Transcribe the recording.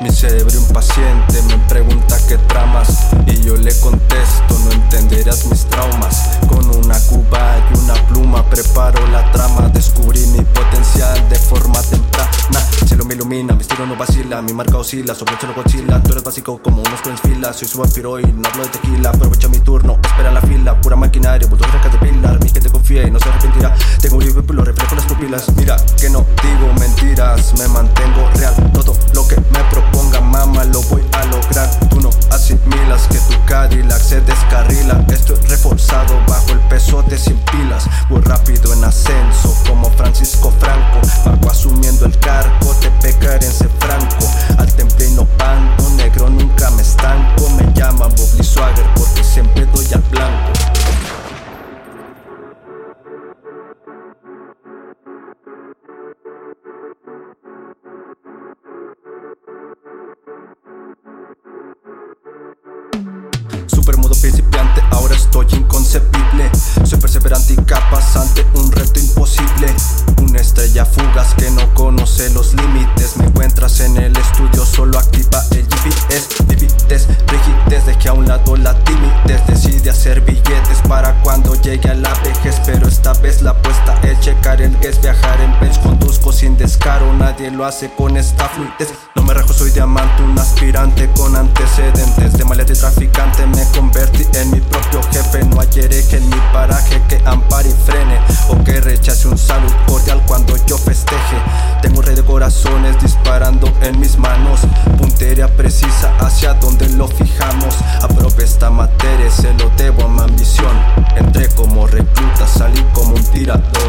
Mi cerebro impaciente me pregunta qué tramas y yo le contesto, no entenderás mis traumas. Con una cuba y una pluma preparo la trama, descubrí mi potencial de forma temprana. Cielo me ilumina, mi estilo no vacila, mi marca oscila, sobre cielo Godzilla. Tú eres básico como unos en fila, soy su vampiro y no hablo de tequila. Aprovecha mi turno, espera en la fila, pura maquinaria, bulldog de pilar. Mi gente confía y no se arrepentirá. Tengo un libro y lo reflejo las pupilas. Mira que no digo milas que tu Cadillac se descarrila. Estoy reforzado bajo el peso de 100 pilas. Voy rápido en ascenso como Francisco Franco. Principiante, ahora estoy inconcebible. Soy perseverante y capaz ante un reto imposible. Una estrella fugaz que no conoce los límites. Me encuentras en el estudio, solo activa el GPS. Vivites, rigidez, dejé a un lado la timidez. Decide hacer billetes para cuando llegue a la vejez. Pero esta vez la apuesta es checar el que es viajar en Benz. Descaro, nadie lo hace con esta fluidez. No me rajo, soy diamante, un aspirante con antecedentes de maleante y traficante. Me convertí en mi propio jefe. No hay hereje en mi paraje que ampare y frene o que rechace un salud cordial cuando yo festeje. Tengo un rey de corazones disparando en mis manos. Puntería precisa hacia donde lo fijamos. Aprove esta materia, se lo debo a mi ambición. Entré como recluta, salí como un tirador.